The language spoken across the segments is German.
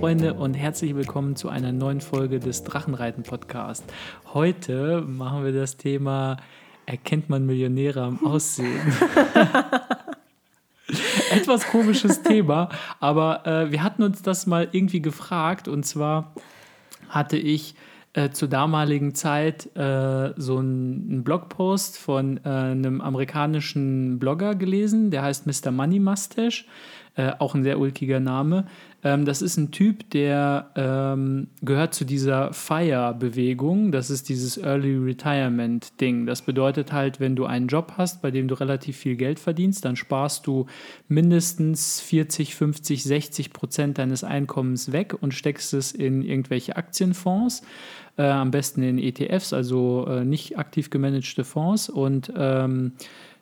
Freunde und herzlich willkommen zu einer neuen Folge des Drachenreiten Podcast. Heute machen wir das Thema Erkennt man Millionäre am Aussehen? Etwas komisches Thema, aber äh, wir hatten uns das mal irgendwie gefragt und zwar hatte ich äh, zur damaligen Zeit äh, so einen Blogpost von äh, einem amerikanischen Blogger gelesen, der heißt Mr. Money Mustache, äh, auch ein sehr ulkiger Name. Ähm, das ist ein Typ, der ähm, gehört zu dieser FIRE-Bewegung. Das ist dieses Early Retirement-Ding. Das bedeutet halt, wenn du einen Job hast, bei dem du relativ viel Geld verdienst, dann sparst du mindestens 40, 50, 60 Prozent deines Einkommens weg und steckst es in irgendwelche Aktienfonds. Äh, am besten in ETFs, also äh, nicht aktiv gemanagte Fonds. Und ähm,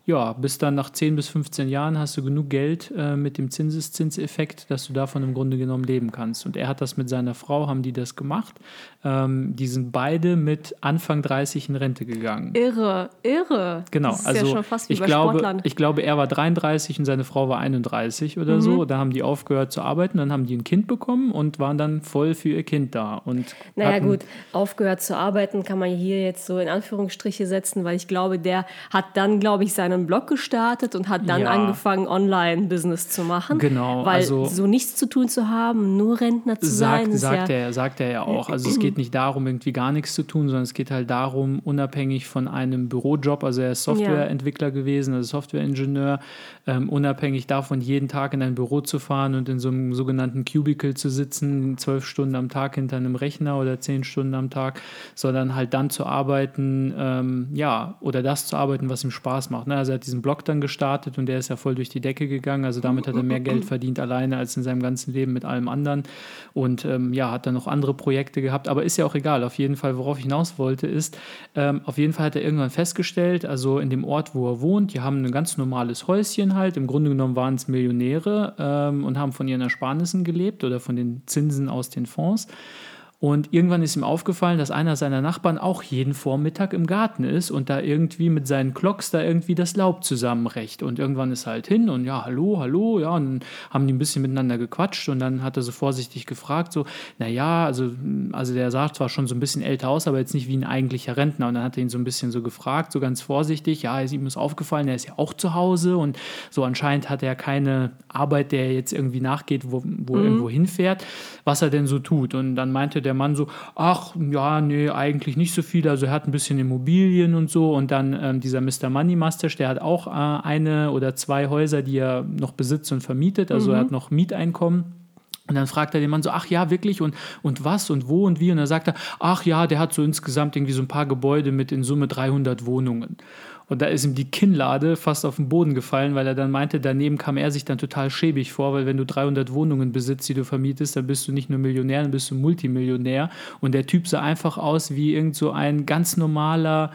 ja, bis dann nach 10 bis 15 Jahren hast du genug Geld äh, mit dem Zinseszinseffekt, dass du davon im Grunde genommen leben kannst. Und er hat das mit seiner Frau, haben die das gemacht. Ähm, die sind beide mit Anfang 30 in Rente gegangen. Irre, irre. Genau, das ist also ja schon fast wie ich, bei glaube, Sportlern. ich glaube, er war 33 und seine Frau war 31 oder Mhm. so. Da haben die aufgehört zu arbeiten, dann haben die ein Kind bekommen und waren dann voll für ihr Kind da. Und Naja gut, aufgehört zu arbeiten kann man hier jetzt so in Anführungsstriche setzen, weil ich glaube, der hat dann, glaube ich, seinen Blog gestartet und hat dann Ja. angefangen, Online-Business zu machen. Genau, Weil also- so nichts zu tun zu haben, nur Rentner zu Sagt, sein, sagt, ja... er, sagt er ja auch. Also es geht nicht darum, irgendwie gar nichts zu tun, sondern es geht halt darum, unabhängig von einem Bürojob, also er ist Softwareentwickler gewesen, also Softwareingenieur, ähm, unabhängig davon, jeden Tag in ein Büro zu fahren und in so einem sogenannten Cubicle zu sitzen, zwölf Stunden am Tag hinter einem Rechner oder zehn Stunden am Tag, sondern halt dann zu arbeiten, ähm, ja, oder das zu arbeiten, was ihm Spaß macht. Ne? Also er hat diesen Blog dann gestartet und der ist ja voll durch die Decke gegangen. Also damit hat er mehr Geld verdient alleine als in seinem ganzen Leben mit allem anderen. Und ähm, ja, hat dann noch andere Projekte gehabt. Aber ist ja auch egal. Auf jeden Fall, worauf ich hinaus wollte, ist, ähm, auf jeden Fall hat er irgendwann festgestellt, also in dem Ort, wo er wohnt, die haben ein ganz normales Häuschen halt. Im Grunde genommen waren es Millionäre ähm, und haben von ihren Ersparnissen gelebt oder von den Zinsen aus den Fonds. Und irgendwann ist ihm aufgefallen, dass einer seiner Nachbarn auch jeden Vormittag im Garten ist und da irgendwie mit seinen Klocks da irgendwie das Laub zusammenrecht. Und irgendwann ist er halt hin und ja, hallo, hallo, ja, und dann haben die ein bisschen miteinander gequatscht und dann hat er so vorsichtig gefragt, so, naja, also, also der sah zwar schon so ein bisschen älter aus, aber jetzt nicht wie ein eigentlicher Rentner. Und dann hat er ihn so ein bisschen so gefragt, so ganz vorsichtig, ja, ihm ist aufgefallen, er ist ja auch zu Hause und so anscheinend hat er keine Arbeit, der jetzt irgendwie nachgeht, wo, wo er irgendwo hinfährt, was er denn so tut. Und dann meinte der Mann so, ach ja, nee, eigentlich nicht so viel. Also er hat ein bisschen Immobilien und so. Und dann ähm, dieser Mr. Money Mustache, der hat auch äh, eine oder zwei Häuser, die er noch besitzt und vermietet. Also er hat noch Mieteinkommen. Und dann fragt er den Mann so, ach ja, wirklich? Und, und was und wo und wie? Und dann sagt er, ach ja, der hat so insgesamt irgendwie so ein paar Gebäude mit in Summe 300 Wohnungen. Und da ist ihm die Kinnlade fast auf den Boden gefallen, weil er dann meinte, daneben kam er sich dann total schäbig vor, weil wenn du 300 Wohnungen besitzt, die du vermietest, dann bist du nicht nur Millionär, dann bist du Multimillionär. Und der Typ sah einfach aus wie irgend so ein ganz normaler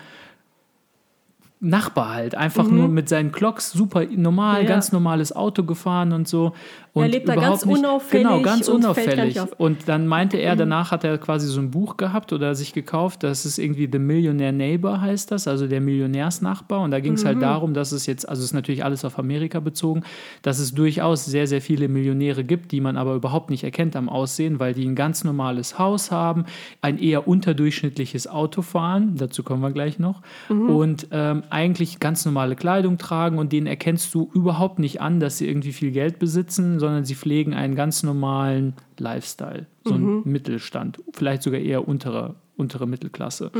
Nachbar halt. Einfach nur mit seinen Clocks, super normal, Mhm. Ja. ganz normales Auto gefahren und so. Und lebt da ganz nicht, unauffällig Genau, ganz und unauffällig. Und dann meinte er, danach hat er quasi so ein Buch gehabt oder sich gekauft, das ist irgendwie The Millionaire Neighbor heißt das, also der Millionärsnachbar. Und da ging es halt darum, dass es jetzt, also es ist natürlich alles auf Amerika bezogen, dass es durchaus sehr, sehr viele Millionäre gibt, die man aber überhaupt nicht erkennt am Aussehen, weil die ein ganz normales Haus haben, ein eher unterdurchschnittliches Auto fahren, dazu kommen wir gleich noch, und ähm, eigentlich ganz normale Kleidung tragen und denen erkennst du überhaupt nicht an, dass sie irgendwie viel Geld besitzen, sondern sie pflegen einen ganz normalen Lifestyle, so einen Mittelstand, vielleicht sogar eher untere, untere Mittelklasse.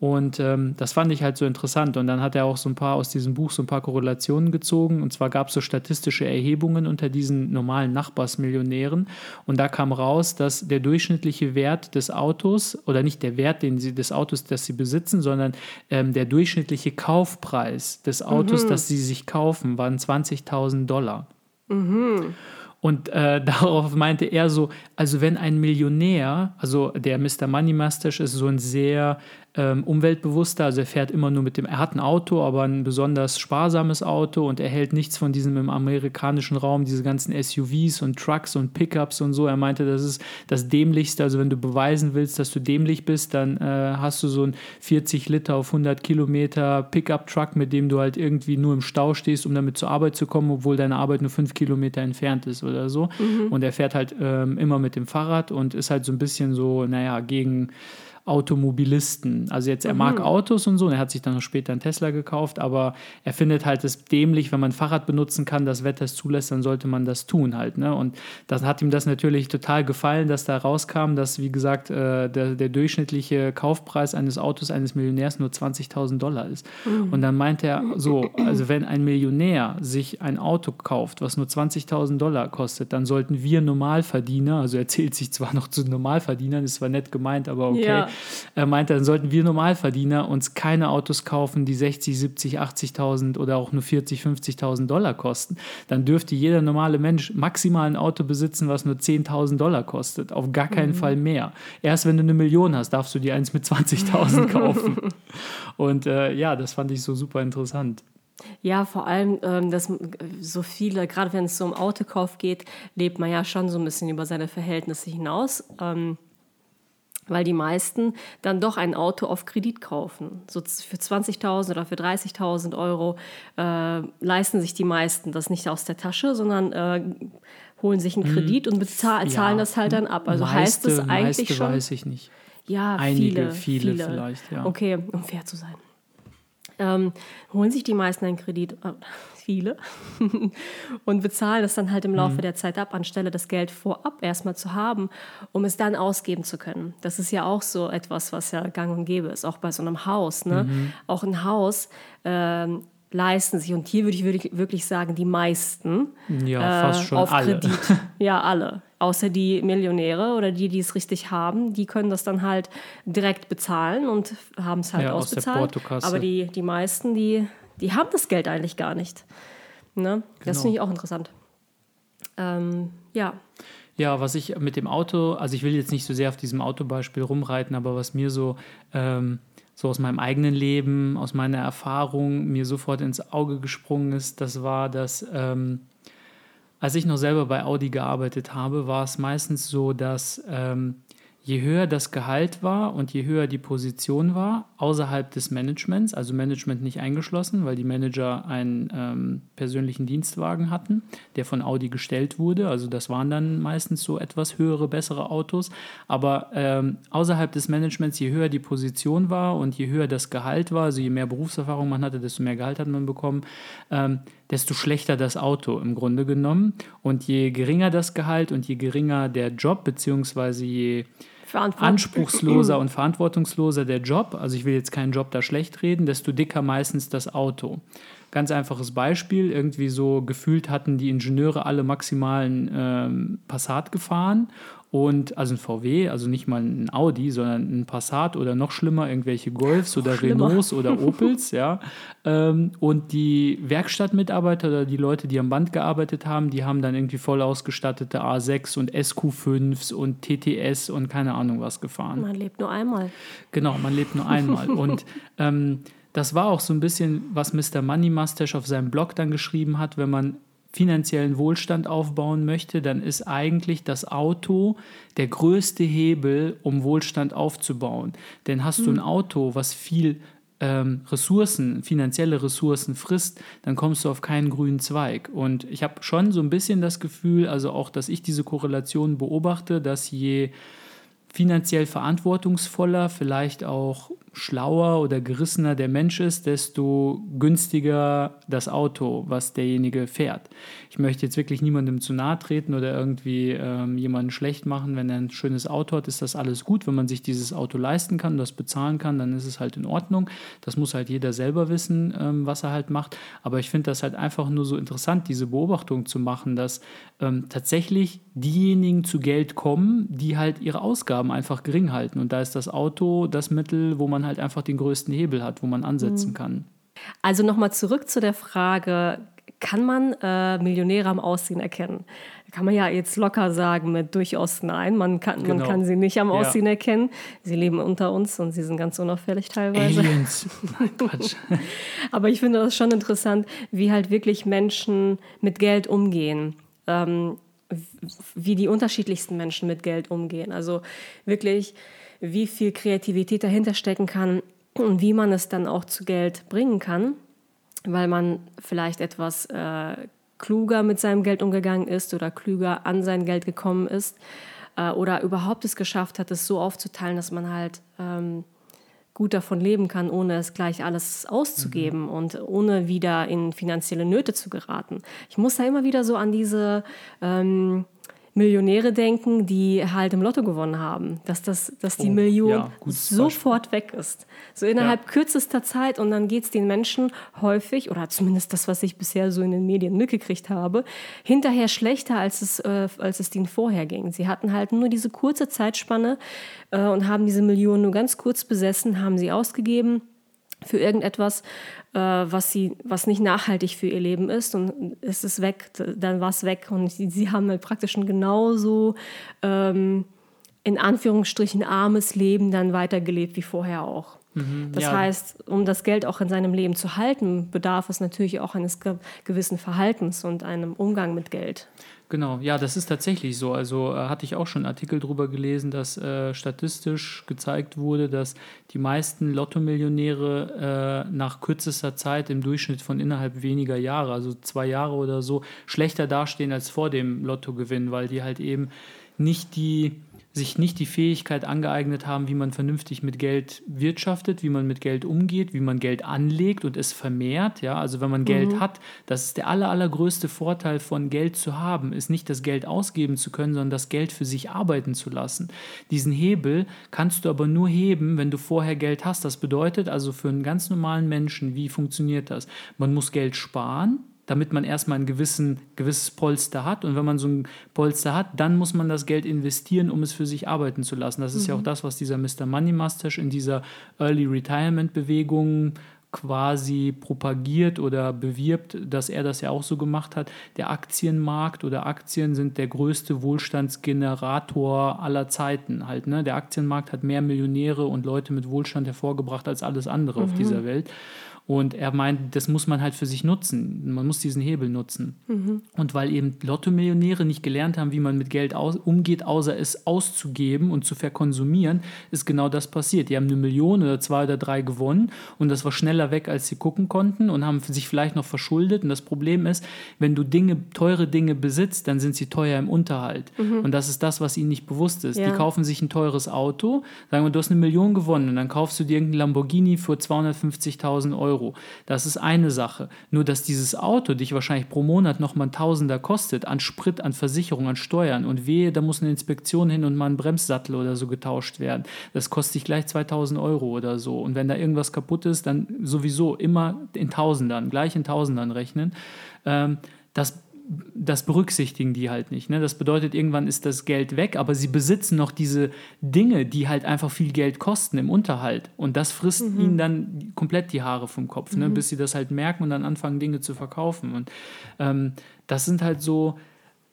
Und ähm, das fand ich halt so interessant. Und dann hat er auch so ein paar aus diesem Buch so ein paar Korrelationen gezogen. Und zwar gab es so statistische Erhebungen unter diesen normalen Nachbarsmillionären. Und da kam raus, dass der durchschnittliche Wert des Autos, oder nicht der Wert den sie, des Autos, das sie besitzen, sondern ähm, der durchschnittliche Kaufpreis des Autos, das sie sich kaufen, waren 20.000 Dollar. Und äh, darauf meinte er so, also wenn ein Millionär, also der Mr. Money Mustache ist so ein sehr ähm, umweltbewusster. Also er fährt immer nur mit dem, er hat ein Auto, aber ein besonders sparsames Auto und er hält nichts von diesem im amerikanischen Raum, diese ganzen SUVs und Trucks und Pickups und so. Er meinte, das ist das Dämlichste. Also wenn du beweisen willst, dass du dämlich bist, dann äh, hast du so ein 40 Liter auf 100 Kilometer Pickup-Truck, mit dem du halt irgendwie nur im Stau stehst, um damit zur Arbeit zu kommen, obwohl deine Arbeit nur fünf Kilometer entfernt ist oder so. Mhm. Und er fährt halt ähm, immer mit dem Fahrrad und ist halt so ein bisschen so, naja, gegen Automobilisten. Also jetzt, er mag mhm. Autos und so, und er hat sich dann noch später einen Tesla gekauft, aber er findet halt es dämlich, wenn man Fahrrad benutzen kann, das Wetter es zulässt, dann sollte man das tun halt. Ne? Und dann hat ihm das natürlich total gefallen, dass da rauskam, dass, wie gesagt, äh, der, der durchschnittliche Kaufpreis eines Autos eines Millionärs nur 20.000 Dollar ist. Mhm. Und dann meint er so, also wenn ein Millionär sich ein Auto kauft, was nur 20.000 Dollar kostet, dann sollten wir Normalverdiener, also er zählt sich zwar noch zu Normalverdienern, ist zwar nett gemeint, aber okay, ja. Er meinte, dann sollten wir Normalverdiener uns keine Autos kaufen, die 60, 70, 80.000 oder auch nur 40, 50.000 Dollar kosten. Dann dürfte jeder normale Mensch maximal ein Auto besitzen, was nur 10.000 Dollar kostet. Auf gar keinen mhm. Fall mehr. Erst wenn du eine Million hast, darfst du dir eins mit 20.000 kaufen. Und äh, ja, das fand ich so super interessant. Ja, vor allem, ähm, dass so viele, gerade wenn es so um Autokauf geht, lebt man ja schon so ein bisschen über seine Verhältnisse hinaus. Ähm, weil die meisten dann doch ein Auto auf Kredit kaufen. So für 20.000 oder für 30.000 Euro äh, leisten sich die meisten das nicht aus der Tasche, sondern äh, holen sich einen mhm. Kredit und bezahl, ja. zahlen das halt dann ab. Also meiste, heißt es eigentlich meiste schon. weiß ich nicht. Ja, Einige, viele, viele, viele vielleicht, ja. Okay, um fair zu sein. Ähm, holen sich die meisten einen Kredit, äh, viele, und bezahlen es dann halt im Laufe mhm. der Zeit ab, anstelle das Geld vorab erstmal zu haben, um es dann ausgeben zu können. Das ist ja auch so etwas, was ja gang und gäbe ist, auch bei so einem Haus. Ne? Mhm. Auch ein Haus ähm, leisten sich, und hier würde ich wirklich sagen, die meisten ja, fast äh, schon auf alle. Kredit. Ja, alle. Außer die Millionäre oder die, die es richtig haben, die können das dann halt direkt bezahlen und haben es halt ja, ausbezahlt. Aber die, die meisten, die, die haben das Geld eigentlich gar nicht. Ne? Genau. Das finde ich auch interessant. Ähm, ja. Ja, was ich mit dem Auto, also ich will jetzt nicht so sehr auf diesem Autobeispiel rumreiten, aber was mir so ähm, so aus meinem eigenen Leben, aus meiner Erfahrung mir sofort ins Auge gesprungen ist, das war, dass ähm, als ich noch selber bei Audi gearbeitet habe, war es meistens so, dass ähm, je höher das Gehalt war und je höher die Position war, außerhalb des Managements, also Management nicht eingeschlossen, weil die Manager einen ähm, persönlichen Dienstwagen hatten, der von Audi gestellt wurde. Also das waren dann meistens so etwas höhere, bessere Autos. Aber ähm, außerhalb des Managements, je höher die Position war und je höher das Gehalt war, also je mehr Berufserfahrung man hatte, desto mehr Gehalt hat man bekommen, ähm, desto schlechter das Auto im Grunde genommen. Und je geringer das Gehalt und je geringer der Job, beziehungsweise je anspruchsloser und verantwortungsloser der Job, also ich will jetzt keinen Job da schlecht reden, desto dicker meistens das Auto. Ganz einfaches Beispiel, irgendwie so gefühlt hatten die Ingenieure alle maximalen ähm, Passat gefahren und also ein VW, also nicht mal ein Audi, sondern ein Passat oder noch schlimmer, irgendwelche Golfs oder schlimmer. Renaults oder Opels, ja. Ähm, und die Werkstattmitarbeiter oder die Leute, die am Band gearbeitet haben, die haben dann irgendwie voll ausgestattete A6 und SQ5s und TTS und keine Ahnung was gefahren. Man lebt nur einmal. Genau, man lebt nur einmal. und ähm, das war auch so ein bisschen, was Mr. Money Mustache auf seinem Blog dann geschrieben hat, wenn man finanziellen Wohlstand aufbauen möchte, dann ist eigentlich das Auto der größte Hebel, um Wohlstand aufzubauen. Denn hast mhm. du ein hm. Auto, was viel ähm, Ressourcen, finanzielle Ressourcen frisst, dann kommst du auf keinen grünen Zweig. Und ich habe schon so ein bisschen das Gefühl, also auch, dass ich diese Korrelation beobachte, dass je finanziell verantwortungsvoller, vielleicht auch schlauer oder gerissener der Mensch ist, desto günstiger das Auto, was derjenige fährt. Ich möchte jetzt wirklich niemandem zu nahe treten oder irgendwie ähm, jemanden schlecht machen. Wenn er ein schönes Auto hat, ist das alles gut. Wenn man sich dieses Auto leisten kann, das bezahlen kann, dann ist es halt in Ordnung. Das muss halt jeder selber wissen, ähm, was er halt macht. Aber ich finde das halt einfach nur so interessant, diese Beobachtung zu machen, dass ähm, tatsächlich diejenigen zu Geld kommen, die halt ihre Ausgaben einfach gering halten. Und da ist das Auto das Mittel, wo man man halt einfach den größten Hebel hat, wo man ansetzen mhm. kann. Also nochmal zurück zu der Frage, kann man äh, Millionäre am Aussehen erkennen? Kann man ja jetzt locker sagen mit durchaus nein. Man kann, genau. man kann sie nicht am Aussehen ja. erkennen. Sie leben unter uns und sie sind ganz unauffällig teilweise. Aliens. Quatsch. Aber ich finde das schon interessant, wie halt wirklich Menschen mit Geld umgehen. Ähm, wie die unterschiedlichsten Menschen mit Geld umgehen. Also wirklich, wie viel Kreativität dahinter stecken kann und wie man es dann auch zu Geld bringen kann, weil man vielleicht etwas äh, kluger mit seinem Geld umgegangen ist oder klüger an sein Geld gekommen ist äh, oder überhaupt es geschafft hat, es so aufzuteilen, dass man halt ähm, gut davon leben kann, ohne es gleich alles auszugeben mhm. und ohne wieder in finanzielle Nöte zu geraten. Ich muss da immer wieder so an diese ähm, Millionäre denken, die halt im Lotto gewonnen haben, dass, das, dass die oh, Million ja, sofort Beispiel. weg ist. So innerhalb ja. kürzester Zeit und dann geht es den Menschen häufig, oder zumindest das, was ich bisher so in den Medien mitgekriegt habe, hinterher schlechter, als es, äh, als es denen vorher ging. Sie hatten halt nur diese kurze Zeitspanne äh, und haben diese Millionen nur ganz kurz besessen, haben sie ausgegeben für irgendetwas, äh, was, sie, was nicht nachhaltig für ihr Leben ist und ist es weg, dann war es weg. Und sie, sie haben halt praktisch ein genauso ähm, in Anführungsstrichen armes Leben dann weitergelebt wie vorher auch. Mhm, das ja. heißt, um das Geld auch in seinem Leben zu halten, bedarf es natürlich auch eines gewissen Verhaltens und einem Umgang mit Geld. Genau, ja, das ist tatsächlich so. Also äh, hatte ich auch schon einen Artikel darüber gelesen, dass äh, statistisch gezeigt wurde, dass die meisten Lottomillionäre äh, nach kürzester Zeit im Durchschnitt von innerhalb weniger Jahre, also zwei Jahre oder so, schlechter dastehen als vor dem Lottogewinn, weil die halt eben nicht die sich nicht die Fähigkeit angeeignet haben, wie man vernünftig mit Geld wirtschaftet, wie man mit Geld umgeht, wie man Geld anlegt und es vermehrt. Ja, also wenn man mhm. Geld hat, das ist der aller, allergrößte Vorteil von Geld zu haben, ist nicht das Geld ausgeben zu können, sondern das Geld für sich arbeiten zu lassen. Diesen Hebel kannst du aber nur heben, wenn du vorher Geld hast. Das bedeutet also für einen ganz normalen Menschen, wie funktioniert das? Man muss Geld sparen, damit man erstmal ein gewissen, gewisses Polster hat. Und wenn man so ein Polster hat, dann muss man das Geld investieren, um es für sich arbeiten zu lassen. Das ist mhm. ja auch das, was dieser Mr. Money Mustache in dieser Early Retirement Bewegung quasi propagiert oder bewirbt, dass er das ja auch so gemacht hat. Der Aktienmarkt oder Aktien sind der größte Wohlstandsgenerator aller Zeiten halt. Ne? Der Aktienmarkt hat mehr Millionäre und Leute mit Wohlstand hervorgebracht als alles andere mhm. auf dieser Welt. Und er meint, das muss man halt für sich nutzen. Man muss diesen Hebel nutzen. Mhm. Und weil eben Lotto-Millionäre nicht gelernt haben, wie man mit Geld aus, umgeht, außer es auszugeben und zu verkonsumieren, ist genau das passiert. Die haben eine Million oder zwei oder drei gewonnen und das war schneller weg, als sie gucken konnten und haben sich vielleicht noch verschuldet. Und das Problem ist, wenn du Dinge, teure Dinge besitzt, dann sind sie teuer im Unterhalt. Mhm. Und das ist das, was ihnen nicht bewusst ist. Ja. Die kaufen sich ein teures Auto, sagen wir, du hast eine Million gewonnen und dann kaufst du dir irgendein Lamborghini für 250.000 Euro. Euro. Das ist eine Sache. Nur, dass dieses Auto dich wahrscheinlich pro Monat nochmal ein Tausender kostet, an Sprit, an Versicherung, an Steuern und wehe, da muss eine Inspektion hin und mal ein Bremssattel oder so getauscht werden. Das kostet dich gleich 2000 Euro oder so. Und wenn da irgendwas kaputt ist, dann sowieso immer in Tausendern, gleich in Tausendern rechnen. Ähm, das das berücksichtigen die halt nicht. Ne? Das bedeutet, irgendwann ist das Geld weg, aber sie besitzen noch diese Dinge, die halt einfach viel Geld kosten im Unterhalt. Und das frisst mhm. ihnen dann komplett die Haare vom Kopf, ne? Mhm. bis sie das halt merken und dann anfangen, Dinge zu verkaufen. Und ähm, das sind halt so,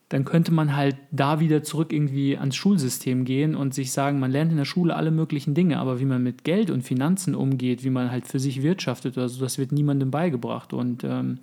dann könnte man halt da wieder zurück irgendwie ans Schulsystem gehen und sich sagen, man lernt in der Schule alle möglichen Dinge, aber wie man mit Geld und Finanzen umgeht, wie man halt für sich wirtschaftet oder so, das wird niemandem beigebracht. Und ähm,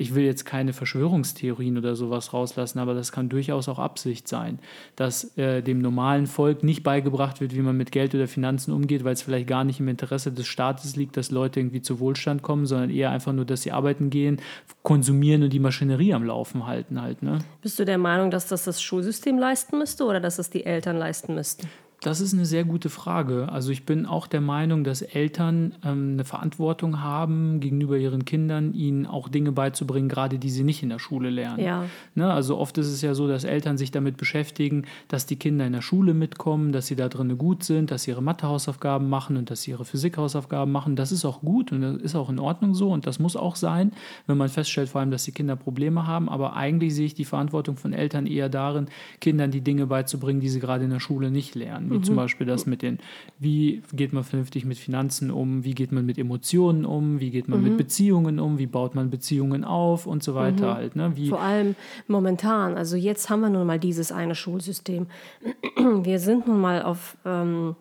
ich will jetzt keine Verschwörungstheorien oder sowas rauslassen, aber das kann durchaus auch Absicht sein, dass äh, dem normalen Volk nicht beigebracht wird, wie man mit Geld oder Finanzen umgeht, weil es vielleicht gar nicht im Interesse des Staates liegt, dass Leute irgendwie zu Wohlstand kommen, sondern eher einfach nur, dass sie arbeiten gehen, konsumieren und die Maschinerie am Laufen halten halt. Ne? Bist du der Meinung, dass das das Schulsystem leisten müsste oder dass das die Eltern leisten müssten? Das ist eine sehr gute Frage. Also ich bin auch der Meinung, dass Eltern ähm, eine Verantwortung haben gegenüber ihren Kindern, ihnen auch Dinge beizubringen, gerade die sie nicht in der Schule lernen. Ja. Ne? Also oft ist es ja so, dass Eltern sich damit beschäftigen, dass die Kinder in der Schule mitkommen, dass sie da drin gut sind, dass sie ihre Mathehausaufgaben machen und dass sie ihre Physikhausaufgaben machen. Das ist auch gut und das ist auch in Ordnung so und das muss auch sein, wenn man feststellt vor allem, dass die Kinder Probleme haben. Aber eigentlich sehe ich die Verantwortung von Eltern eher darin, Kindern die Dinge beizubringen, die sie gerade in der Schule nicht lernen wie mhm. zum Beispiel das mit den, wie geht man vernünftig mit Finanzen um, wie geht man mit Emotionen um, wie geht man mhm. mit Beziehungen um, wie baut man Beziehungen auf und so weiter mhm. halt. Ne? Wie Vor allem momentan, also jetzt haben wir nun mal dieses eine Schulsystem. Wir sind nun mal auf ähm,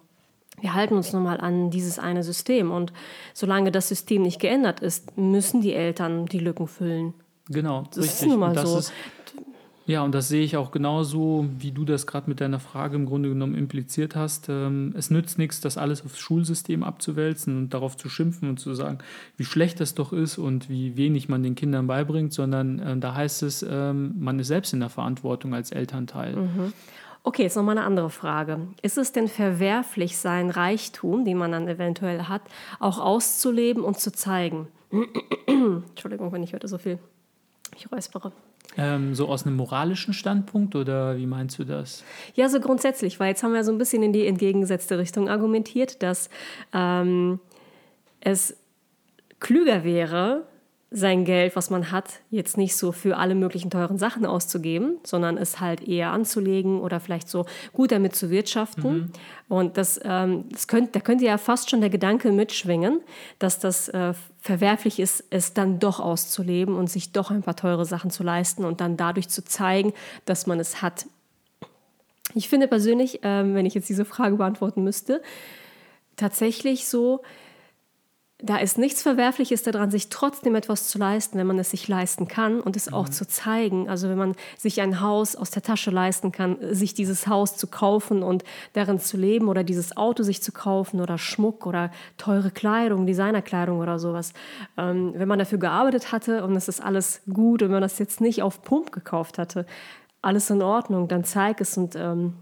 wir halten uns nun mal an dieses eine System. Und solange das System nicht geändert ist, müssen die Eltern die Lücken füllen. Genau, das richtig. ist nun mal so. Ist, ja, und das sehe ich auch genauso, wie du das gerade mit deiner Frage im Grunde genommen impliziert hast. Ähm, es nützt nichts, das alles aufs Schulsystem abzuwälzen und darauf zu schimpfen und zu sagen, wie schlecht das doch ist und wie wenig man den Kindern beibringt, sondern äh, da heißt es, ähm, man ist selbst in der Verantwortung als Elternteil. Mhm. Okay, jetzt nochmal eine andere Frage. Ist es denn verwerflich, seinen Reichtum, den man dann eventuell hat, auch auszuleben und zu zeigen? Entschuldigung, wenn ich heute so viel ich räuspere. Ähm, so aus einem moralischen Standpunkt oder wie meinst du das? Ja, so grundsätzlich, weil jetzt haben wir so ein bisschen in die entgegengesetzte Richtung argumentiert, dass ähm, es klüger wäre, sein Geld, was man hat, jetzt nicht so für alle möglichen teuren Sachen auszugeben, sondern es halt eher anzulegen oder vielleicht so gut damit zu wirtschaften. Mhm. Und das, ähm, das könnt, da könnte ja fast schon der Gedanke mitschwingen, dass das äh, verwerflich ist, es dann doch auszuleben und sich doch ein paar teure Sachen zu leisten und dann dadurch zu zeigen, dass man es hat. Ich finde persönlich, ähm, wenn ich jetzt diese Frage beantworten müsste, tatsächlich so, da ist nichts Verwerfliches daran, sich trotzdem etwas zu leisten, wenn man es sich leisten kann und es mhm. auch zu zeigen. Also wenn man sich ein Haus aus der Tasche leisten kann, sich dieses Haus zu kaufen und darin zu leben oder dieses Auto sich zu kaufen oder Schmuck oder teure Kleidung, Designerkleidung oder sowas. Ähm, wenn man dafür gearbeitet hatte und es ist alles gut und wenn man das jetzt nicht auf Pump gekauft hatte, alles in Ordnung, dann zeig es und ähm,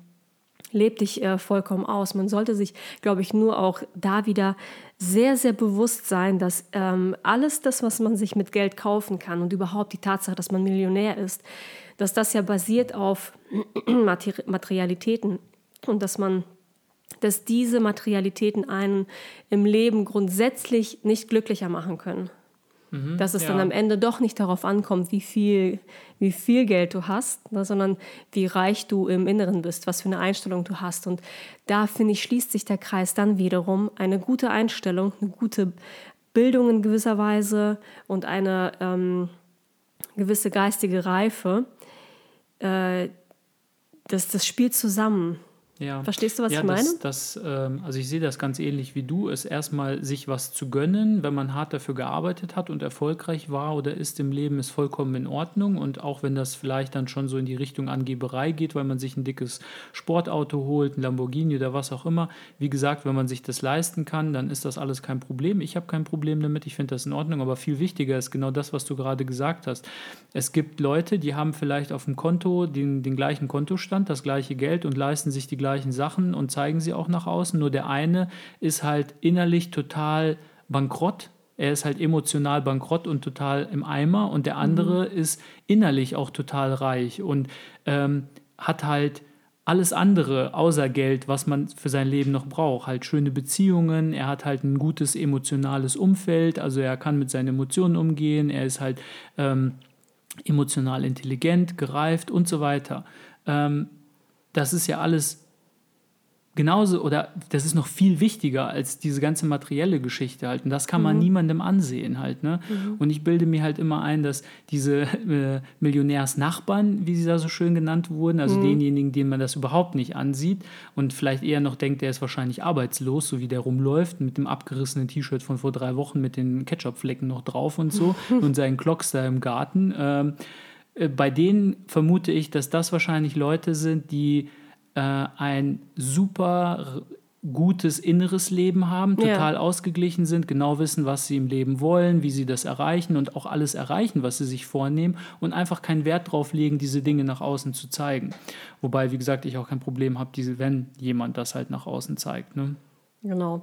leb dich äh, vollkommen aus. Man sollte sich, glaube ich, nur auch da wieder sehr, sehr bewusst sein, dass ähm, alles das, was man sich mit Geld kaufen kann und überhaupt die Tatsache, dass man Millionär ist, dass das ja basiert auf Materialitäten und dass man dass diese Materialitäten einen im Leben grundsätzlich nicht glücklicher machen können. Mhm, dass es ja. dann am Ende doch nicht darauf ankommt, wie viel, wie viel Geld du hast, ne, sondern wie reich du im Inneren bist, was für eine Einstellung du hast. Und da, finde ich, schließt sich der Kreis dann wiederum. Eine gute Einstellung, eine gute Bildung in gewisser Weise und eine ähm, gewisse geistige Reife, äh, das, das spielt zusammen. Ja. Verstehst du, was ja, ich meine? Das, das, ähm, also ich sehe das ganz ähnlich wie du, ist erstmal sich was zu gönnen, wenn man hart dafür gearbeitet hat und erfolgreich war oder ist im Leben, ist vollkommen in Ordnung. Und auch wenn das vielleicht dann schon so in die Richtung Angeberei geht, weil man sich ein dickes Sportauto holt, ein Lamborghini oder was auch immer. Wie gesagt, wenn man sich das leisten kann, dann ist das alles kein Problem. Ich habe kein Problem damit, ich finde das in Ordnung. Aber viel wichtiger ist genau das, was du gerade gesagt hast. Es gibt Leute, die haben vielleicht auf dem Konto den, den gleichen Kontostand, das gleiche Geld und leisten sich die gleichen Sachen und zeigen sie auch nach außen. Nur der eine ist halt innerlich total bankrott. Er ist halt emotional bankrott und total im Eimer. Und der andere mhm. ist innerlich auch total reich und ähm, hat halt alles andere außer Geld, was man für sein Leben noch braucht. Halt schöne Beziehungen, er hat halt ein gutes emotionales Umfeld, also er kann mit seinen Emotionen umgehen, er ist halt ähm, emotional intelligent, gereift und so weiter. Ähm, das ist ja alles genauso oder das ist noch viel wichtiger als diese ganze materielle Geschichte halt. Und das kann man mhm. niemandem ansehen halt. Ne? Mhm. Und ich bilde mir halt immer ein, dass diese äh, Millionärsnachbarn, wie sie da so schön genannt wurden, also mhm. denjenigen, denen man das überhaupt nicht ansieht und vielleicht eher noch denkt, der ist wahrscheinlich arbeitslos, so wie der rumläuft, mit dem abgerissenen T-Shirt von vor drei Wochen mit den Ketchupflecken noch drauf und so und seinen Klocks da im Garten. Ähm, äh, bei denen vermute ich, dass das wahrscheinlich Leute sind, die äh, ein super gutes inneres Leben haben, total ja. ausgeglichen sind, genau wissen, was sie im Leben wollen, wie sie das erreichen und auch alles erreichen, was sie sich vornehmen und einfach keinen Wert drauf legen, diese Dinge nach außen zu zeigen. Wobei, wie gesagt, ich auch kein Problem habe, wenn jemand das halt nach außen zeigt. Ne? Genau.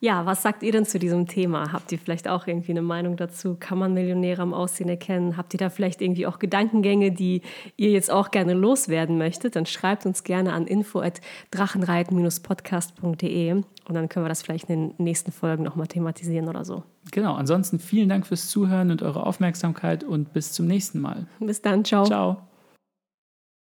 Ja, was sagt ihr denn zu diesem Thema? Habt ihr vielleicht auch irgendwie eine Meinung dazu? Kann man Millionäre am Aussehen erkennen? Habt ihr da vielleicht irgendwie auch Gedankengänge, die ihr jetzt auch gerne loswerden möchtet? Dann schreibt uns gerne an info@drachenreiten-podcast.de und dann können wir das vielleicht in den nächsten Folgen nochmal thematisieren oder so. Genau, ansonsten vielen Dank fürs Zuhören und eure Aufmerksamkeit und bis zum nächsten Mal. Bis dann, ciao. Ciao.